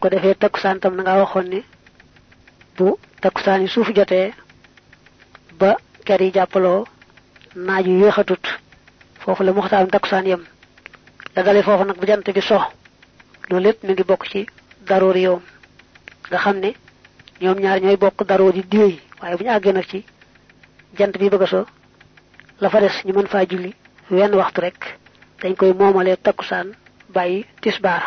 ko defee takkusaan tam nga waxoon bu takkusaan yi suuf jotee ba ker yi jàppaloo naaj yu yéexatut la muxtaaram takkusaan yem. La dale foofu nag bu jant bi so loolu lépp mi ngi bokk ci daroor yow nga xam ne ñoom ñaar ñooy bokk daroor yi diwéy waaye bu ñu nag ci jant bi bëgg so la fa des ñu mën faa julli wenn waxtu rek dañ koy moomalee takkusaan bàyyi tisbaar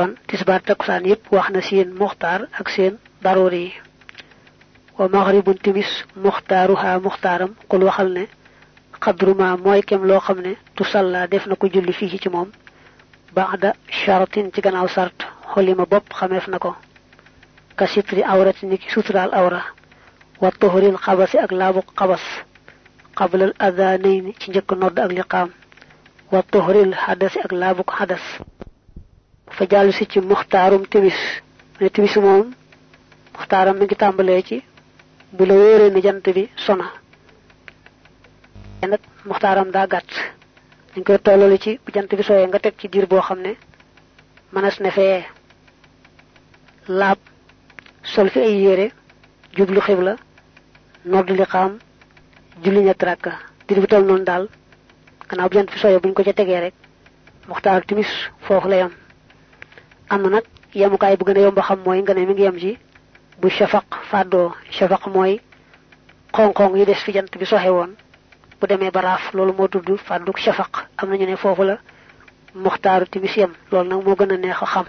kon tisbaar takkusaan yépp wax na seen muxtaar ak seen daroor yi wa maghribun timis muxtaaruha muxtaaram kul waxal ne xadruma mooy kem loo xam ne tu salla def na ko julli fii ci moom baada sharatin ci gannaaw sart xolima bopp xameef na ko ka sitri awrati ni ki suturaal awra wa tuhuril xabasi ak laabu xabas qablal adanayn ci njëkk nodd ak liqaam wa tuhuril xadasi ak laabu xadas fa jàllu si ci muxtaarum timis. Ne timis moom muxtaaram mi ngi tàmbalee ci bu la wóoree ni jant bi sona. Nag muxtaaram daa gàtt. Dañ koy tollale ci bu jant bi sooyee nga teg ci diir boo xam ne mënees ne fee laab sol fi ay yére jublu xibla nodd li xaam julli ñetti rakka. Diir bi toll noonu daal gannaaw bu jant bi sooyee buñ ko ca tegee rek muxtaar timis foofu la yam am na nag yemukaay bu gën a yomb xam mooy nga ne mi ngi yem ci bu shafaq fàddoo shafaq mooy xonq-xonq yi des fi jant bi soxe woon. Bu demee ba raaf loolu moo tudd shafaq. Am nañu ne foofu la muxtaaru timis yem. Loolu nag moo gën a neex a xam.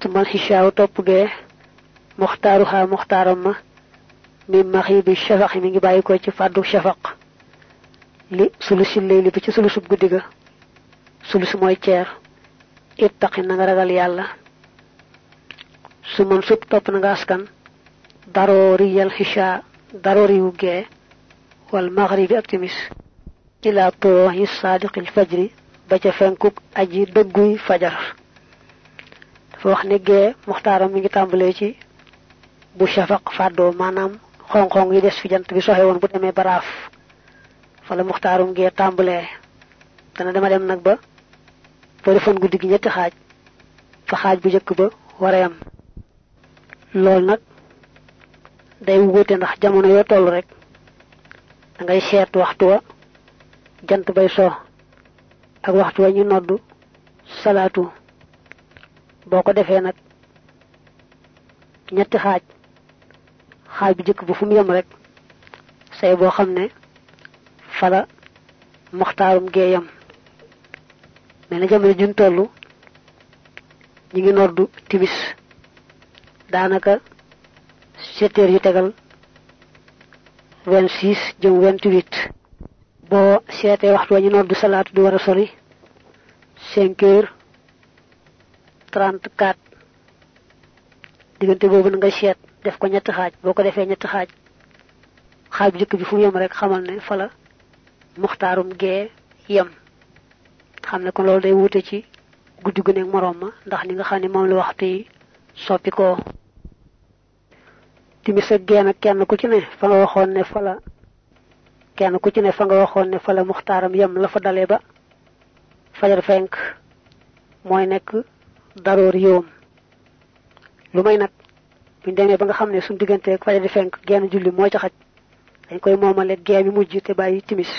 Tumal xishaaw topp gee muxtaaru xaa muxtaaram ma. Mi maxi bi shafaq mi ngi bàyyi ko ci shafaq. Li sulusi layli bi ci sulusub guddi ga. Sulus mooy ittaqi na nga ragal yàlla. Su man sub topp na nga askan. Darooriyal xisha daroori wu gee wal maghribi ak timis. Ila tooxi saadiqil fajri ba ca fenkuk aji dëgguy fajar. Dafa wax ne gee muxtaaram mi ngi tàmbalee ci bu shafaq fàddoo maanaam xong-xong yi des fi jant bi soxe woon bu demee baraaf. Fa la muxtaarum gee tàmbalee. Dana dema dem nag ba defoon guddi gi ñetti xaaj fa xaaj bu njëkk ba war a yam. Loolu nag day wuute ndax jamono yoo toll rek da ngay seet waxtu wa jant bay so ak waxtu wa ñu noddu salaatu. Boo ko defee ñetti xaaj xaaj bu njëkk bu fu mu rek say ne fala muxtaarum gee mais na jamono juñ toll ñi ngi noddu timis daanaka sept heures yu tegal vingt six jëm vingt huit boo seetee waxtu wa ñu noddu salaatu di war a sori cinq heures trente quatre diggante boobu na nga seet def ko ñetti xaaj boo ko defee ñetti xaaj xaaj bu njëkk bi fu yem rek xamal ne fala muxtaarum gee yem xam ne kon day wute ci guddi gu nekk moroom ma ndax ni nga xam ne moom la waxtu soppi ko. Timis ak gee nag kenn ku ci ne fa nga waxoon ne fa la kenn ku ci ne fa nga waxoon ne fa la muxtaaram yem la fa dalee ba fajar fenk mooy nekk daroor yoom. Lu may nag buñ ba nga xam ne suñ digganteeg fajar fenk genn julli moo ca xaj dañ koy moomale mi mujj timis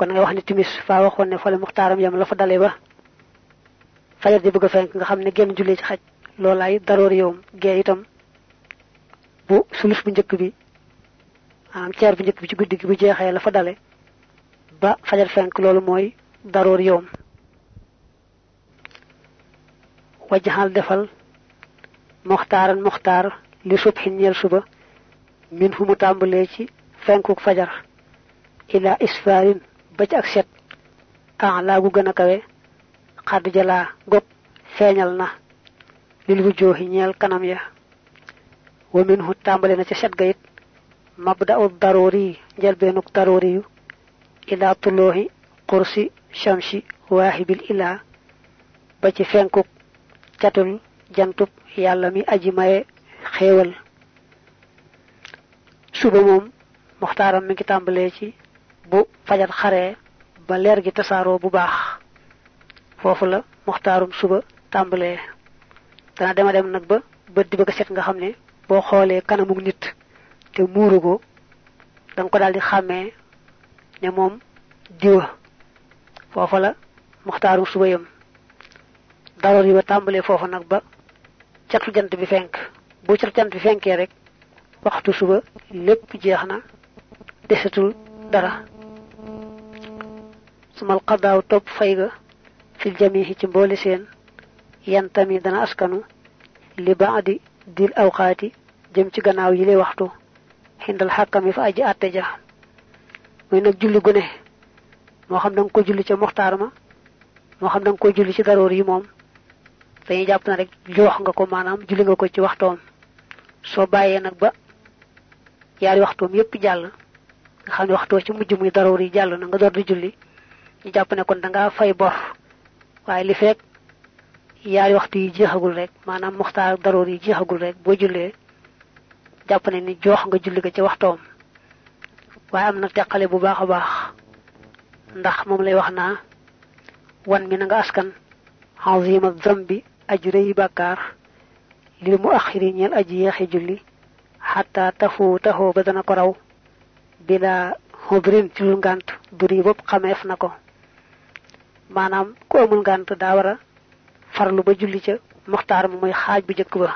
kon ngay wax ne timis faa waxoon ne fa la muxtaaram yam la fa dalee ba fajar di bëgg fenk nga xam ne genn julli ci xaj loolaay daroor yowm gee itam bu sulus bu njëkk bi maanaam ceer bu njëkk bi ci guddi gi bu jeexee la fa dale ba fajar fenk loolu mooy daroor yowm wajjaxal defal muxtaaran muxtaar li subxin ñeel suba min fu mu tàmbalee ci fenkuk fajar ila isfaarin ba ci ak set laa gu gën a kawe xadd jalaa gog feeñal na lil wu jooxi ñeel kanam ya. Wa min hu tàmbale na ca set ga it mabda u daroori yi njëlbeenuk daroori yu ila tulooxi xursi shamsi waaxibil ilaa ba ci fenkuk catul jantub yàlla mi aji maye xéewal. Suba moom muxtaaram mi ngi tàmbalee ci bu fajar xaree ba leer gi tasaaroo bu baax. Foofu la muxtaarum suba tàmbalee. Dana dema dem nag ba bët di bëgg set nga xam ne boo xoolee nit te muuru ko da nga ko daal di xàmmee ne moom diwa. Foofa la muxtaarum suba yam daroor yi ba tàmbalee foofa nag ba catu jant bi fenk. Bu catu jant bi fenkee rek waxtu suba lépp jeex na desatul dara sumal qadaaw topp fay ga fil jamihi ci mboole yantami dana askanu li baadi dil awqaati jëm ci gannaaw yi lay waxtu xindal xàkkami fa aji àtte muy julli gu ne moo xam da ko julli ca muxtaar ma xam da ko julli ci daroor yi moom dañuy jàpp na rek jox nga ko maanaam julli nga ko ci waxtoom. Soo bàyyee nag ba yaari yépp nga xam ci mujj muy yi na nga julli ñu jàpp ne kon da ngaa fay bor waaye li fekk yaari waxtu yi jeexagul rek maanaam muxtaar daroor yi jeexagul rek boo jullee jàpp ne ni jox nga julli ga ci waxtoom. Waaye am na teqale bu baax a baax ndax moom lay wax naa wan mi na nga askan. Azima zambi aji rëy bàkkaar lil mu axiri ñeel aji yeexi julli xataa tafu taxoo ba dana ko raw bila xobrin ci lu ngànt duri bopp xameef na ko maanaam ku amul ngànt daa war a farlu ba julli ca muxtaar ma mooy xaaj bu njëkk ba.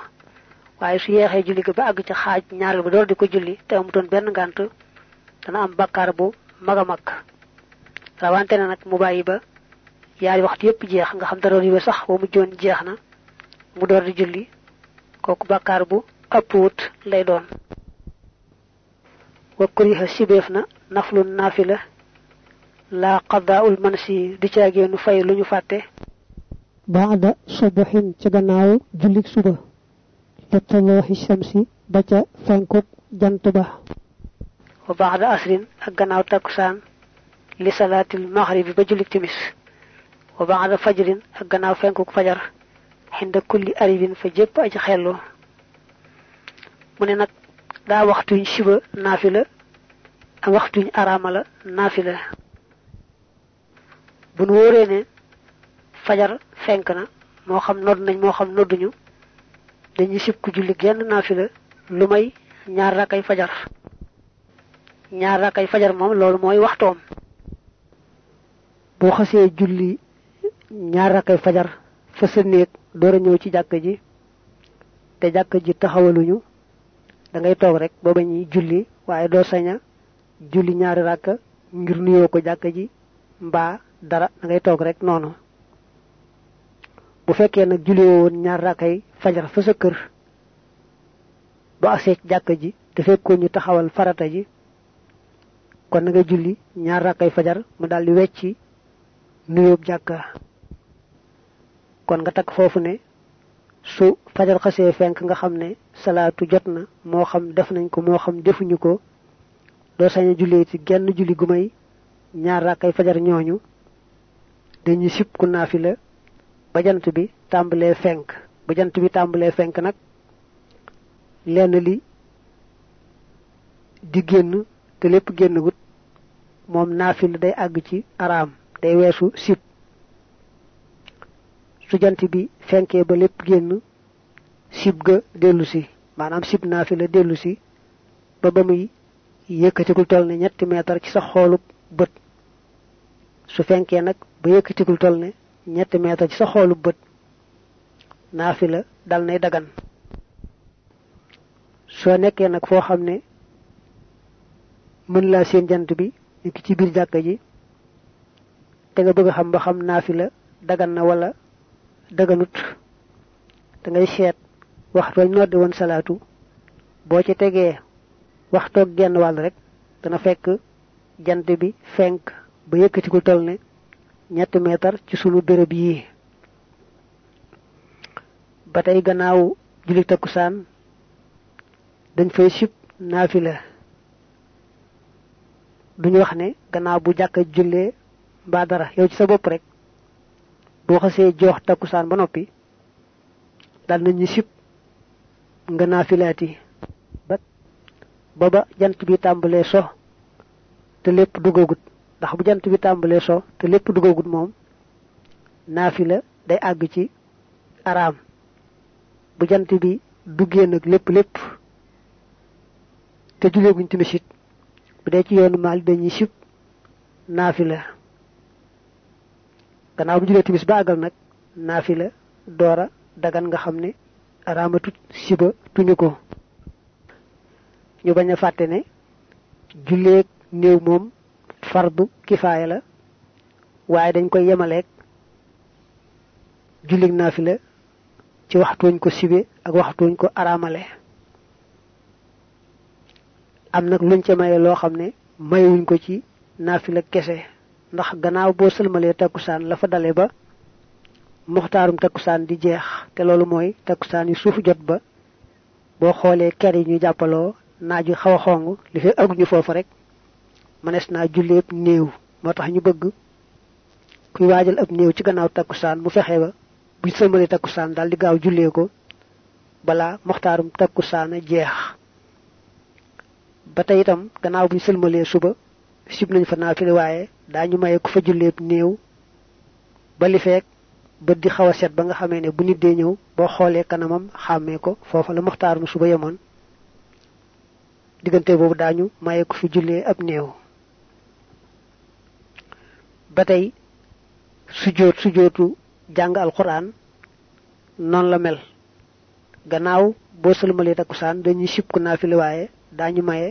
Waaye su yeexee julli ga ba àgg ca xaaj ñaareel ba door di ko julli te amutoon benn ngànt dana am bakkaar bu mag a mag. Rawante na nag mu bàyyi ba yaari waxtu yépp jeex nga xam yi ba sax ba mujjoon jeex na mu door di julli kooku bakkaar bu ëpp lay doon. Wa kuriha sibeef na naflu naafila laa qadaa'ul mansi di caageenu fay lu ñu fàtte baada subuhin ca gannaaw jullik suba li talooxi shamsi ba ca fenkuk jant ba. Wa baada asrin ak gannaaw takkusaan li salaatil maxribi ba jullik timis. Wa baada fajrin ak gannaaw fenkuk fajar xinda kulli aribin fa jépp aji xellu. Mu ne nag daa waxtuñ siba naafila ak waxtuñ araama la naafila bu nu wóoree ne fajar fenk na moo xam nodd nañ moo xam nodduñu dañuy sib ku julli genn naafila lu may ñaar fajar. Ñaar rakkay fajar moom loolu mooy waxtoom. Boo xasee julli ñaar fajar fa sa néeg door a ñëw ci jàkk ji te jàkk ji taxawaluñu da ngay toog rek booba ñuy julli waaye doo saña julli ñaari ngir nuyoo ko jàkk ji mbaa dara da ngay toog rek noonu. Bu fekkee nag julli woon ñaar fajar fa sa kër ba agsee jàkk ji te fekkoon ñu taxawal farata ji kon na nga julli ñaar fajar mu daldi wecci nuyoob jàkka. Kon nga takk foofu ne su fajar xasee fenk nga xam ne salaatu jot na moo xam def nañ ko moo xam defuñu ko doo sañ a ci genn julli gu ñaar fajar ñooñu dañuy sib ku naafila ba jant bi tàmbalee fenk. Ba jant bi tàmbalee fenk nag lenn li di génn te lépp génn gut moom naafila day àgg ci araam day weesu sib su jant bi fenkee ba lépp génn sib ga dellu si. Maanaam sib naafila dellu si ba ba muy yëkkatikul toll ne ñetti meetar ci sa xoolub bët su fenkee nag ba yëkkatikul toll ne ñetti meetar ci sa xoolub bët naafila dal nay dagan. Soo nekkee nag foo ne mën laa seen jant bi nekk ci biir jàkka ji te nga bëgg xam ba xam naafila dagan na wala daganut da ngay seet waxtu wañ noddi woon salaatu boo ci tegee waxtoog genn wàll rek dana fekk jant bi fenk ba yëkkatikul toll ne ñetti meetar ci sunu béréb yii ba tey gannaaw julli takkusaan dañ fay sib naafila. Duñu wax ne gannaaw bu jàkka jullee mbaa dara yow ci sa bopp rek. Boo xasee joox takkusaan ba noppi dal nañu sib nga naafilaati ba ba jant bi tàmbalee so te lépp dugagut ndax bu jant bi tàmbalee so te lépp dugagut moom naafila day àgg ci araam. Bu jant bi duggee nag lépp lépp te juleeguñ timis it bu dee ci yoonu maal dañuy sib naafila. Gannaaw bu julee timis ba àggal nag naafila doora dagan nga xam ne araamatut siba tuñu ko. Ñu bañ a ne julleeg néew moom fardu kifaaya la waaye dañ koy yemaleeg jullig naafila ci waxtuñ ko sibe ak waxtuñ ko araamale. Am nag luñ ca maye loo xam ne ko ci naafila kese ndax gannaaw boo sëlmalee takkusaan la fa dale ba muxtaarum takkusaan di jeex te loolu mooy takkusaan yi suuf jot ba boo xoolee ker yi ñu jàppaloo naaj wi xaw a xong li fi aguñu foofu rek mënees naa julleeb néew. moo tax ñu bëgg kuy waajal ab néew ci gannaaw takkusaan mu fexe ba buñ sëlmalee takkusaan daal di gaaw jullee ko balaa moxtaarum takkusaana jeex. ba tey itam gannaaw bu sëlmalee suba sib nañ fa naafile waaye daañu maye ku fa julleeb néew. ba li feek bët di xaw a set ba nga xamee ne bu nit dee ñëw boo xoolee kanamam xàmmee ko foofa la moxtaarum suba yemoon. diggante boobu daañu maye ku fi jullee ab néew. Ba tey sujjóot sujjóotu jàng alquran noonu la mel. Gannaaw boo sëlmalee takkusaan dañuy sib ku naafile waaye daañu maye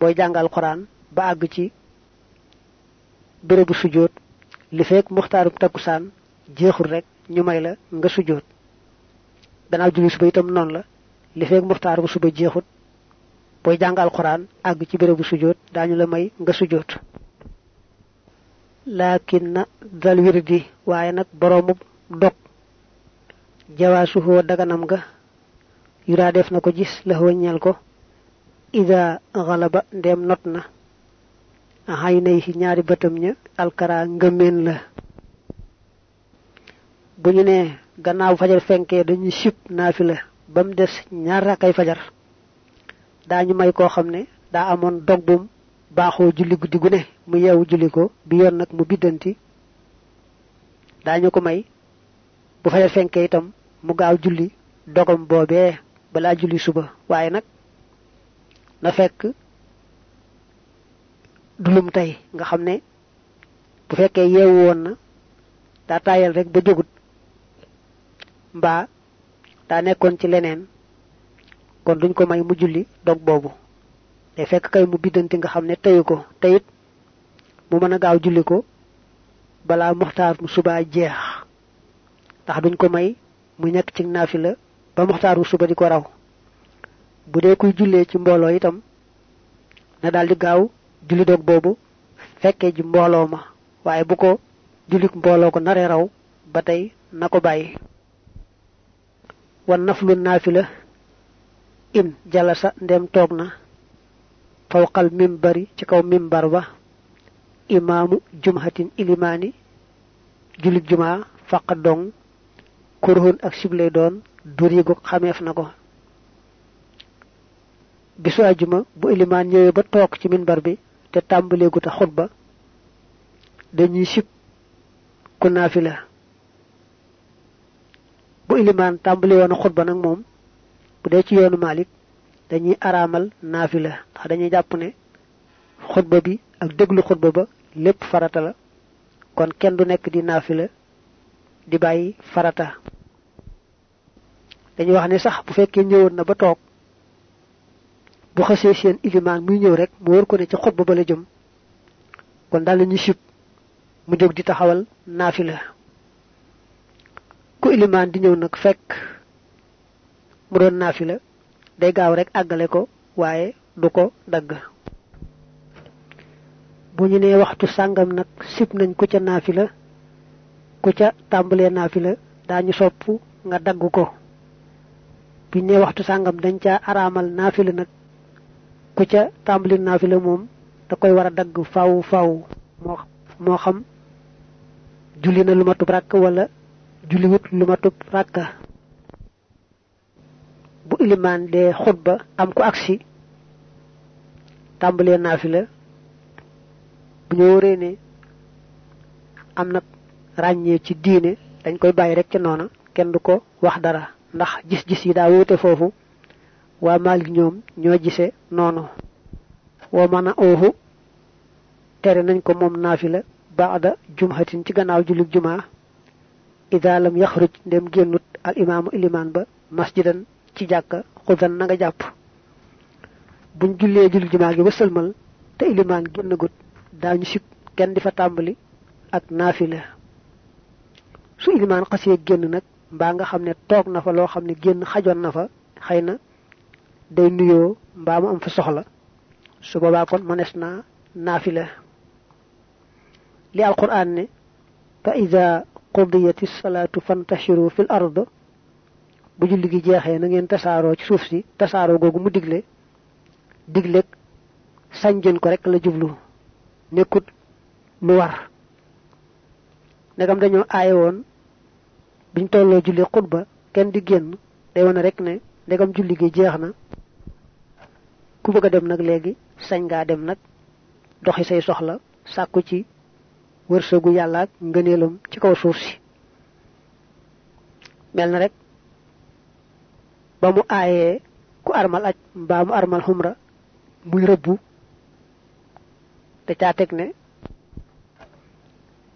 booy jàng alquran ba àgg ci bérébu sujjóot. Li fekk muxtaarum takkusaan jeexul rek ñu may la nga sujjóot. Gannaaw julli suba itam noonu la. Li fekk muxtaarum suba jeexut booy jàng alquran àgg ci daañu la may nga laakin na dal wirdi waaye nag boroomu dog jawaasuhoo daganam ga yuraa def na ko gis ko ida xalaba ndeem not na xay nay ci ñaari alkara ngëmeen la bu ñu nee gannaaw fajar fenkee dañuy sib naafila ba mu des fajar daañu may koo xam ne daa amoon dog bum baaxoo julli guddi gu ne mu yeewu julli ko bi yoon nag mu biddanti daañu ko may. Bu fajar fenkee itam mu gaaw julli dogam boobee julli suba. Waaye nag na fekk dulum tey. Nga xam ne bu fekkee yeewu woon na daa taayal rek ba jógut mbaa daa nekkoon ci leneen kon duñ ko may mu julli dog boobu. Day fekk kay mu biddanti nga xam ne ko mu mën a gaaw julli ko balaa muxtaar mu subaa jeex. Ndax duñ ko may mu nekk ci ba muxtaar mu suba di ko raw. Bu dee kuy jullee ci mbooloo itam na daal di gaaw julli dog boobu fekkee ji mbooloo ma. Waaye bu ko jullik mbooloo ko naree raw ba tey na ko bàyyi. Wan naflu naafila in jalasa ndem toog na fawqal mimbari ci kaw mimbar ba imaamu jumhatin ilimaani jullit jumaa faqa dong kurhun ak sibley doon durigu xameef na ko. Bisu ajuma bu ilimaan ñëwee ba toog ci minbar bi te tàmbaleegu ta xutba dañuy sib ku bu ilimaan tàmbali woon a xutba nag moom bu ci yoonu Malik dañuy araamal naafila ndax dañuy jàpp ne xutba bi ak déglu xutba ba lépp farata la. Kon kenn du nekk di naafila di bàyyi farata. Dañuy wax ne sax bu fekkee ñëwoon na ba toog bu xasee seen ilimaan muy ñëw rek mu wër ko ne ci xutba ba la jëm. Kon daal la sib mu jóg di taxawal naafila. Ku ilimaan di ñëw nag fekk mu doon naafila day gaaw rek àggale ko waaye du ko dagg bu ñu nee waxtu sàngam nag sib nañ ku ca naafila ku ca tàmbalee naafila daañu sopp nga dagg ko. Bu ñu nee waxtu sàngam dañ ca araamal naafila nag ku ca tàmbali naafila moom da koy war a faw moo moo xam julli na lu matub ràkk wala julliwut lu matub ràkka bu ilimaan dee xutba am ko agsi tàmbalee naafila bu ñu wóoree ne am nag ràññee ci diine dañ koy bàyyi rek ci noona kenn du ko wax dara. Ndax gis-gis yi daa wuute foofu waa Maalik ñoom ñoo gise noonu. Wa mën a oohu tere nañ ko moom naafila baada jumhatin ci gannaaw jullit jumaa. Ida lam yaxruj ndem génnut al imaamu ilimaan ba masjidan ci jàkka xudan na nga jàpp. Buñ jullee jullit jumaa gi ba sëlmal te ilimaan génnagut daañu sib kenn di fa tàmbali ak naafila. Su ilimaan xasee génn nag mbaa nga xam ne toog na fa loo xam ne génn xajoon na fa xëy na day nuyoo mbaa mu am fa soxla. Su boobaa kon mënees naa naafila. Li alquran ne fa ida qudiyati salaatu fantashiru fil ard bu julli gi jeexee na ngeen tasaaroo ci suuf si tasaaroo googu mu digle digleeg sañ jën ko rek la jublu nekkut lu war. Ndegam dañoo aaye woon biñ tolloo julli xutba kenn di génn day wane rek ne ndegam julli gi jeex na. Ku bëgg dem nag léegi sañ ngaa dem nag doxi say soxla sàkku ci wërsëgu yàlla ak ngëneelam ci kaw suuf si. Mel na rek ba mu aayee ku armal aj mbaa mu armal xumra muy rëbbu te caa teg ne.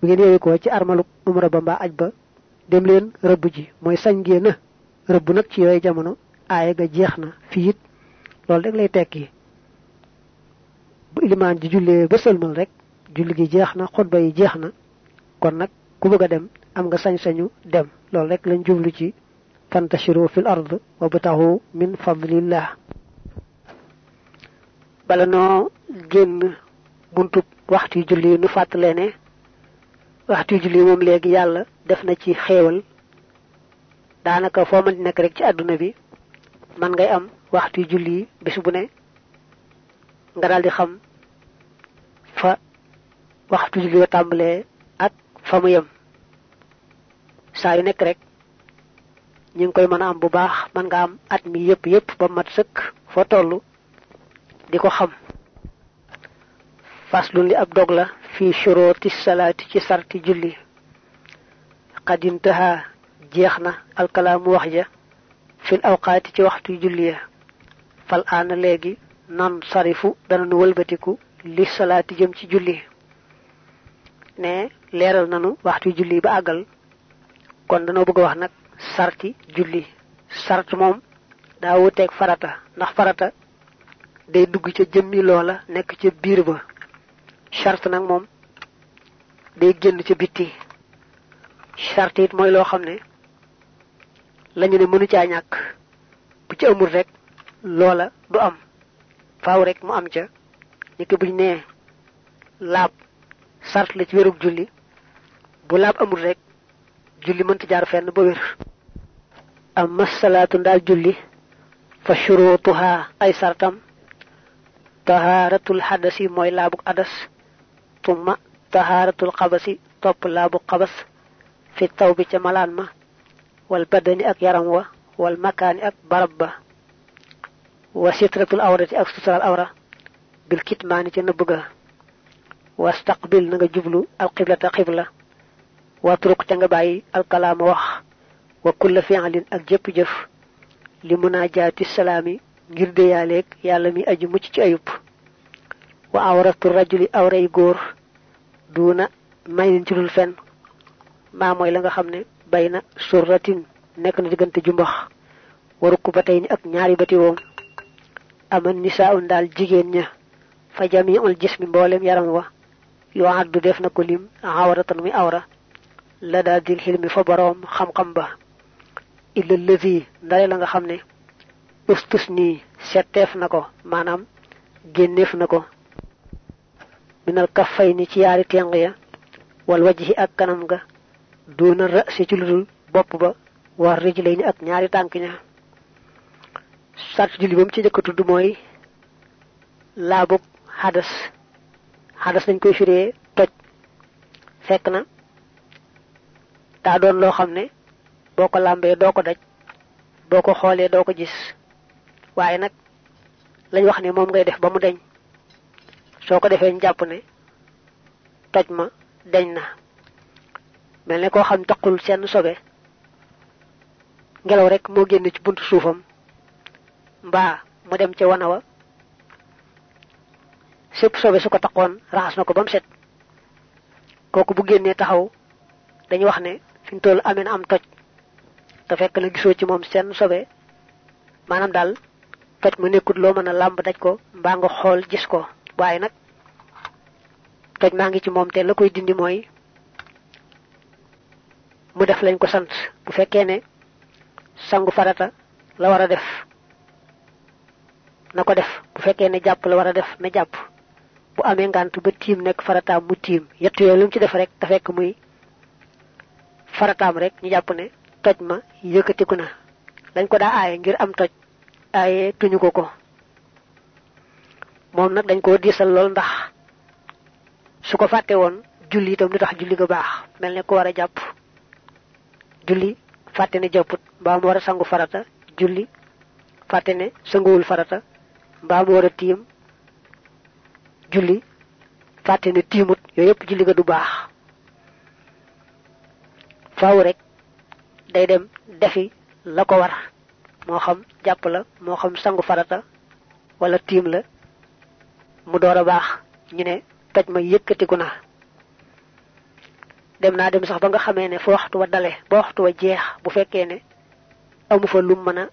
Bu ngeen yeewi ko ci armalu umra ba mbaa aj ba dem leen rëbb ji. Mooy sañ ngeen a rëbb nag ci yooyu jamono aaye ga jeex na. Fii it loolu rek lay tekki. Bu ilimaan ji jullee ba sëlmal rek julli gi jeex na yi jeex na. Kon nag ku bëgg dem am nga sañ-sañu dem. Loolu rek lañ jublu ci fantashiru fil ard wa batahu min fadlillah. Bala noo buntub waxtu julli nu fàttalee ne waxtu julli moom léegi yàlla def na ci xéewal. Daanaka foo mën nekk rek ci àdduna bi man ngay am waxtu julli bis bu ne nga xam fa waxtu julli wa tàmbalee ak fa mu yem. Saa yu nekk rek ñu ngi koy mën am bu baax mën nga am at mi yëpp yëpp ba mat sëkk foo toll di ko xam faslun li ab dog fii shuruti salaati ci sarti julli. Xadintaha jeex na alkalaamu wax ja fil awqaati ci waxtu julli ya. Fal aana léegi nan sarifu dana nu wëlbatiku li salaati jëm ci julli. Ne leeral nanu waxtu julli ba àggal. Kon danoo bëgg wax nag sarti julli. Sart moom daa wuteeg farata. Ndax farata day dugg ca jëmmi loola nekk ca biir ba charte nag moom day génn ca bitti. Charte it mooy loo xam ne lañu ne mënu caa ñàkk. Bu ci amul rek loola du am. Faaw rek mu am ca. Niki buñ nee laab sart la ci wérug julli. Bu laab amul rek julli mënta jaar fenn ba wér. Amma salaatu ndaal julli fa shurutuha ay sartam. Tahaaratul xadasi mooy laabug adas tumma tahaaratul xabasi topp laabug xabas fi taw bi ca malaan ma wal badani ak yaram wa wal makaani ak barab ba wa sitratul awrati ak sutural awra bil kitmaani ca nëbb ga wastaqbil na nga jublu alqiblata qibla watruk ca nga bàyyi alkalaama wax wa kulla fi'lin ak jëpp jëf li munaajaati salaami ngir déyaaleeg yàlla mi aju mucc ci ayub wa awratu rajuli awray góor duuna may nin ci dul fen maa mooy la nga na surratin nekk na diggante jumbax warukku ba tey ak ñaari bati woom. Aman nisaa'un daal jigéen ña fa jami'ul jismi mboolem yaram wa yoo addu def na ko lim awratan muy awra. La daal dil xilmi fa boroom xam-xam ba. Illa la nga ko ko minal kaffay ni ci yaari teng ya wal wajhi ak kanam ga duuna rësi ci ludul bopp ba war rijlay ni ak ñaari tànk ña. Julli ba mu ci njëkk a tudd mooy laabug xadas xadas dañ koy firee toj. Fekk na daa doon loo xam ne boo ko làmbee doo ko daj boo ko xoolee doo ko gis. Waaye nag lañ wax ne moom ngay def ba mu deñ soo ko defee ñu jàpp ne toj ma deñ na. Mel ne koo xam taqul seen sobe ngelaw rek moo génn ci buntu suufam mbaa mu dem ca wana wa sépp sobe su ko taqoon raxas na ko ba mu set. Kooku bu génnee taxaw dañu wax ne fi mu toll amee na am toj. Te fekk na gisoo ci moom seen sobe maanaam daal toj mu nekkut loo mën a daj ko mbaa nga xool gis ko waaye nag toj maa ngi ci moom te la koy dindi mooy mu def lañ ko sant. Bu fekkee ne sangu farata la war a def na ko def. Bu fekkee ne jàpp la war a def na jàpp. Bu amee ngant ba tiim nekk farataam mu tiim. Yett yooyu lu ci def rek te fekk muy farataam rek ñu jàpp ne toj ma yëkkatiku na. Dañ ko daa aaye ngir am toj aaye tuñu ko ko moom nag dañ koo diisal lool ndax su ko fàtte woon julli itam lu tax julli ga baax. Mel ne ko war a jàpp julli fàtte ne jàpput. Mbaa mu war a sangu farata julli fàtte ne sanguwul farata. Mbaa mu war a tiim julli fàtte ne tiimut. Yëpp julli ga du baax. Faaw rek day dem defi la ko war. Moo xam jàpp la moo xam sangu farata wala tiim la mu door a baax ñu ne toj ma yëkkatiku na. Dem naa dem sax ba nga xamee ne fa waxtu wa dale ba waxtu wa jeex bu fekkee ne amu fa lum mën a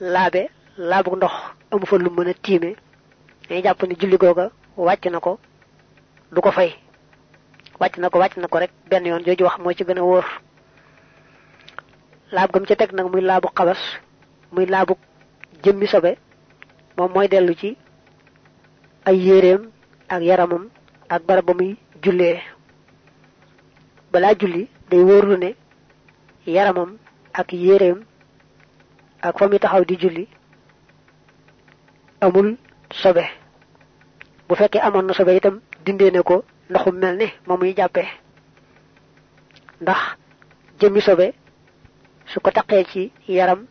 laabe laabu ndox amu fa lum mën a tiime dañuy jàpp ni julli googa wàcc na ko du ko fay. Wàcc na ko wàcc na ko rek benn yoon jooju wax moo ci gën a wóor. Laab gam ca teg nag muy laabu xabas muy laabu jëmmi sobe moom mooy dellu ci ay yéreem ak yaramam ak barab ba muy jullee. Balaa julli day wóorlu ne yaramam ak yéreem ak fa muy taxaw di julli amul sobe. Bu fekkee amoon na sobe itam dindee ne ko ndoxum mel ne moom muy jàppee ndax jëmmi sobe su ko taqee ci yaram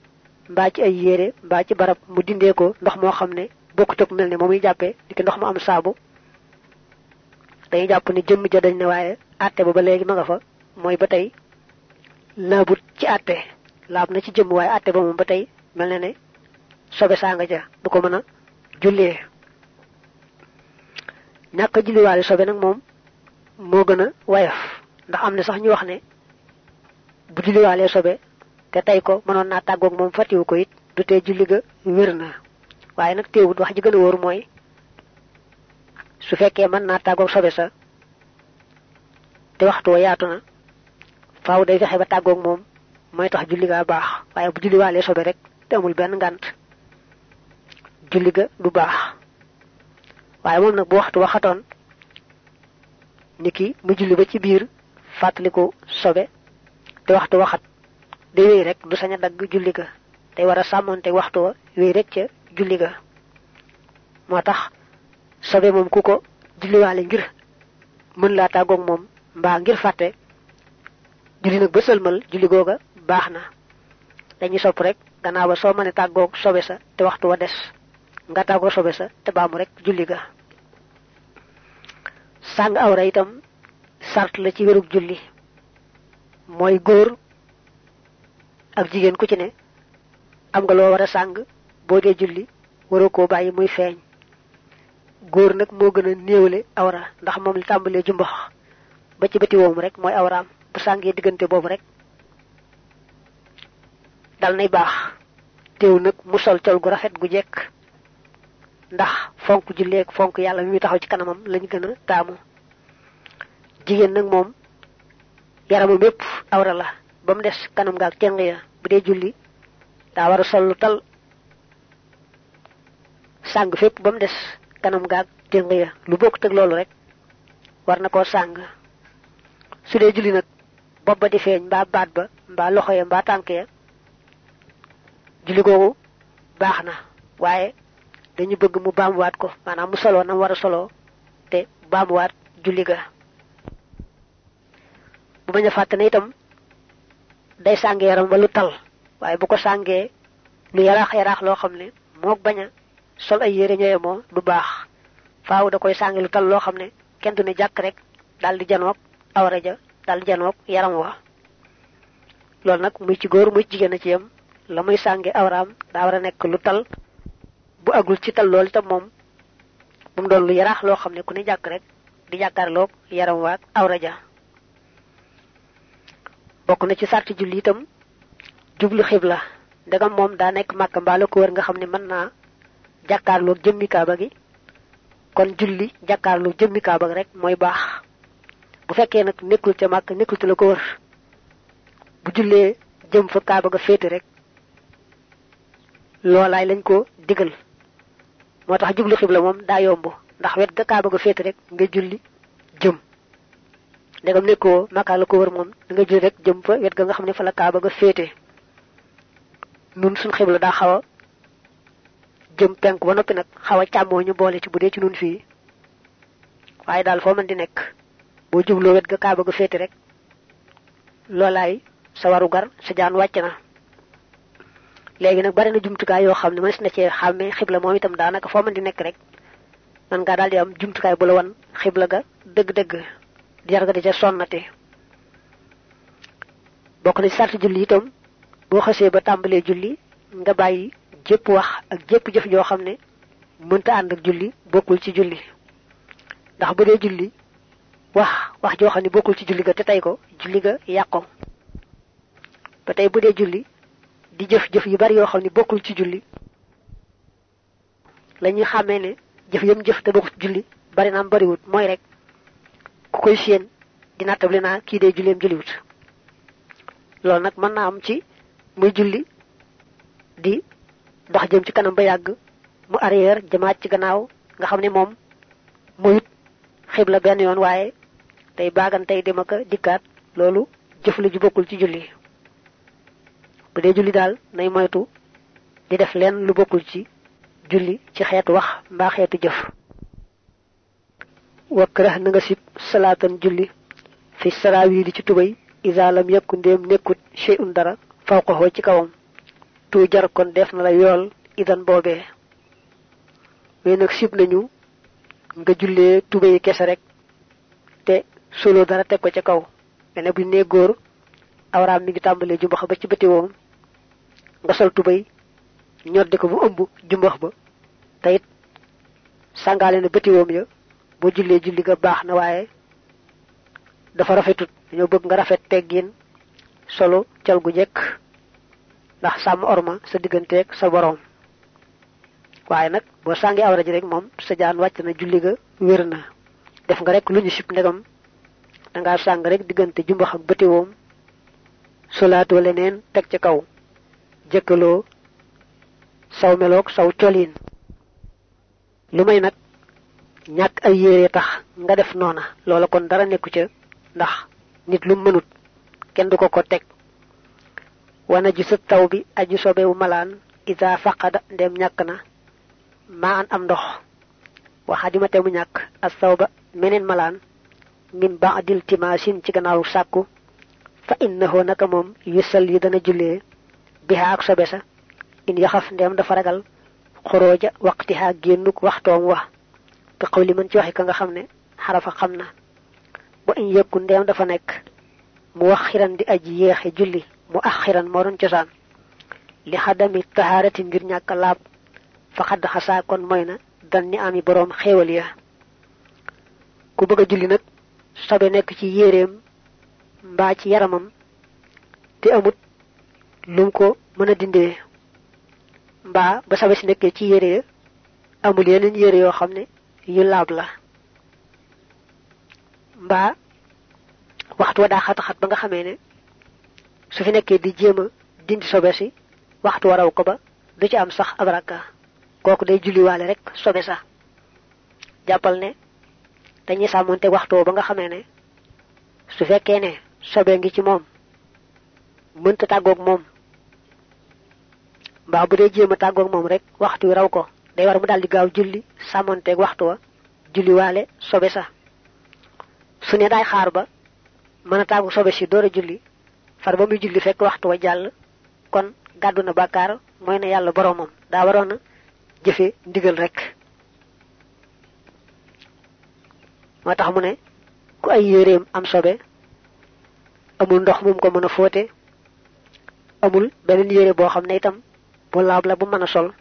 mbaa ci ay yére mbaa ci barab mu dindee ko ndox moo xam ne bokkut ak mel ne moom muy jàppee di ki ndox mu am saabu. dañuy jàpp ne jëmm ja dañ ne waaye àtte ba ba léegi ma nga fa. tey laabut ci àtte. laab na ci jëmm waaye àtte ba moom ba tey mel na ne sobe saa nga ja du ko mën a jullee. ñàkk a julliwaale sobe nag moom moo gën a wayaf ndax am na sax ñu wax ne bu julliwaalee sobe te tey ko mënoon naa tàggoog moom fàttiwu ko it du julli ga wér na waaye nag teewut wax ji gën a wóor mooy su fekkee mën naa tàggoog sobe sa te waxtu wa yaatu na faaw day fexe ba tàggoog moom mooy tax julli gaa baax. Waaye bu julliwaalee sobe rek te amul benn ngànt julli ga du baax. Waaye moom nag bu waxtu waxatoon niki mu julli ba ci biir fàttaliku sobe te waxtu waxat day wéy rek du sañ a dagg julli ga. Day war a sàmmonte waxtu wa wéy rek ca julli ga sobe moom ku ko julliwaale ngir mën laa tàggoog moom mbaa ngir fàtte julli nag ba sëlmal julli googa baax na. Sopp rek gannaaw ba mënee tàggoog sobe sa te waxtu wa des nga sobe sa te baamu rek julli ga. Sàng awra itam sart la ci wérug julli. Mooy góor ak jigéen ku ci ne am nga loo war a sàng boo dee julli waroo koo bàyyi muy feeñ. Góor nag moo gën a néewle awra ndax moom li tàmbalee jumbax ba ci bëti woom rek mooy awraam bu sàngee diggante boobu rek dal nay baax. Teew nag mu sol col gu rafet gu jekk ndax fonk julleeg fonk yàlla mi taxaw ci kanamam lañ gën a taamu. Jigéen nag moom yaramam awra la ba mu des kanam gaak teng ya bu dee julli daa war sol lu tal sàng fépp ba mu des kanam gaak teng ya. Lu bokk teg loolu rek war na koo sàng. Su dee julli nag bopp ba di feeñ mbaa baat ba mbaa loxo ya tànk ya julli googu baax na. Waaye dañu bëgg mu baamuwaat ko maanaam mu soloo nam war a soloo te baamuwaat julli ga. Bu bañ a fàtte ne itam day sànge yaram ba lu tal waaye bu ko sàngee lu yaraax yaraax loo xam ne mook bañ a sol ay yére ñooye moo du baax. Faaw da koy sànge lu tal loo xam ne kenn du ne jàkk rek daal di janoog awra ja dal janoog yaram wa. Loolu nag muy ci góor muy jigéen ci yam la muy sànge awraam daa war a nekk lu tal bu agul ci tal loolu itam moom bu mu doon lu yaraax loo xam ne ku ne jàkk rek di jàkkaarloog yaram waag awra ja. Bokk na ci sarti julli itam jublu xibla. Moom daa nekk màkka mbaa la nga xam ne mën jàkkaarloog jëmmi kaaba gi. Kon julli jàkkaarloog jëmmi kaaba rek mooy baax. Bu fekkee nag nekkul ca màkk nekkul ci la ko wër. Bu jullee jëm fa kaaba ga féete rek loolaay lañ ko digal. Moo tax jublu xibla moom daa yomb. Ndax wet ga kaaba ga féete rek nga julli jëm. Ko wër moom nga julli rek jëm fa wet ga nga xam fa la kaaba ga nun suñ xibla daa xaw jëm penk ba noppi nag xaw a càmmoo ñu boole ci bu dee ci nun fii. Waaye daal foo mën di nekk boo jubloo wet ga kaaba ga féete rek loolaay sa waru gar sa jaan wàcc na. Léegi nag bari na jumtukaay yoo xam ne mënees na cee xàmmee xibla moom itam daanaka foo mën di nekk rek man ngaa daal di am jumtukaay bu la wan xibla ga dëgg-dëgg jar nga di ca sonnate bokk na ci sarti julli itam boo xasee ba tàmbalee julli nga bàyyi jépp wax ak jépp jëf joo xam ne mënta ànd ak julli bokkul ci julli. Ndax bu dee julli wax wax joo xam ne bokkul ci julli ga te tey ko julli ga yàqo ba tey bu dee julli di jëf jëf yu bari yoo xam ne bokkul ci julli la ñuy xàmmee ne jëf yam jëf te bokkul julli bari naam bariwut. Mooy rek ku koy séen di nattabli naa kii dee julleem julliwut. Loolu nag mën naa am ci muy julli di dox jëm ci kanam ba yàgg mu arrière jëmaat ci gannaaw nga xam ne moom moyut xibla benn yoon waaye tey baagan tey dem ak dikkaat loolu jëf la ju bokkul ci julli. Bu dee julli daal nay moytu di def leen lu bokkul ci julli ci xeetu wax mbaa xeetu jëf. Wakrah na nga sib salaatan julli fi saraawi di ci tubay isa lam yekku ndéem nekkut shay'un dara fawqahu ci kawam tu jar kon def na la yool idan boobee mais nag sib nañu nga jullee tubay kese rek te solo dara teg ko ca kaw. Mene bu nee góor awraam mi ngi tàmbalee jumbax ba ci bëti woom nga sol tubay ñoddi ko bu ëmb jumbax ba. Te it sàngaale na bëti woom ya boo jullee julli ga baax na waaye dafa rafetut. Dañoo bëgg nga rafet solo cal gu ndax sàmm orma sa digganteeg sa boroom. Waaye nag boo sàngi awra ji rek moom sa jaan wàcc na julli ga wér na. Def nga rek lu sib ndegam. Dangaa sàng rek diggante jumbax ak bëti woom. Solaatoo leneen teg ca kaw. Jëkkaloo saw meloog saw coliin. Lu may nag ñàkk ay yére tax nga def noona. Loola kon dara nekku ca ndax nit lu mënut kenn du ko teg wana ji sa taw bi aju sobewu malaan isa faqada ndem ñàkk na maa an am ndox waxa dima te mu ñàkk as saw ba meneen malaan min ba'dil timaasin ci gannaaw sàkku fa innahu naka moom yusal yi dana jullee biha ak sobe sa in yaxaf ndem dafa ragal xorooja waqtiha génnuk waxtoom wa bi xaw li mën ci waxe ka nga xam ne xarafa xam na ba in yëkku ndem dafa nekk mu wax xiran di aji yeexe julli mu ax xiran moo doon cosaan. Li xadami tahaarati ngir ñàkk laab. Fa xadd xasaa kon mooy na dan ni ami boroom xéewal ya. Ku bëgg a julli nag sobe nekk ci yéreem mbaa ci yaramam te amut lum ko mën a dindee. Mbaa ba sobe si nekkee ci yére ya amul yeneen yére yoo su fi nekkee di jéem dindi sobe si waxtu waraw ko ba du ci am sax ab rakka. Kooku day rek sobe sax. Jàppal ne dañuy sàmmonte waxtu ba nga xamee ne su fekkee ne sobe ngi ci moom mënta tàggoog moom mbaa bu dee jéem tàggoog moom rek waxtu raw ko day war mu daal di gaaw julli sàmmonteeg waxtu wa julliwaale sobe sax. Su ne daay xaar ba mën a sobe si door julli far ba muy julli fekk waxtu wa jàll. Kon gàddu na bàkkaar mooy na yàlla boromam daa waroon a jëfe ndigal rek. Moo tax mu ne ku ay yéreem am sobe amul ndox mum ko mën a amul beneen yére boo xam ne itam bu laab la bu mën a sol.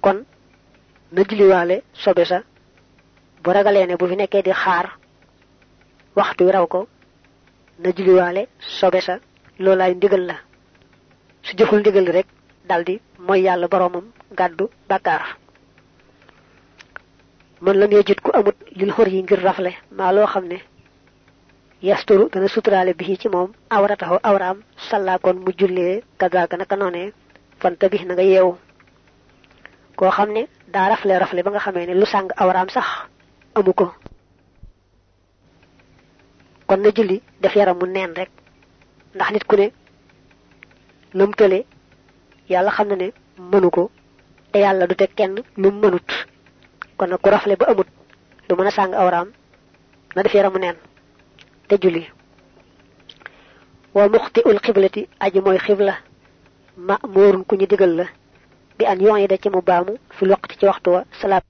Kon na julliwaale sobe sa bu ragalee ne bu fi nekkee di xaar waxtu wi raw ko na julliwaale sobe sa loolaay ndigal la. Su jëful ndigal rek daldi mooy yàlla boroomam gàddu bàkkaar. Man lam yejit ku amut lil xor yi ngir rafle maa loo xam ne yasturu dana suturaale bi ci moom awrataxo awraam sallaakoon mu jullee kadaaka naka noonee fanta bi na nga yeewu. Koo xam ne daa rafle rafle ba nga xamee ne lu sàng awraam sax amu kon na julli def yaram mu neen rek. Ndax nit ku ne lam tële yàlla xam na ne te yàlla du teg kenn lu mënut. Kon nag ku rafle ba amut lu mën a sàng awraam na def yaramu neen te julli. Wa muxti ul xiblati aji mooy xibla ma moorun ku ñu digal la bi an yoon yi da ci mu baamu fi waqti ci waxtu wa salaat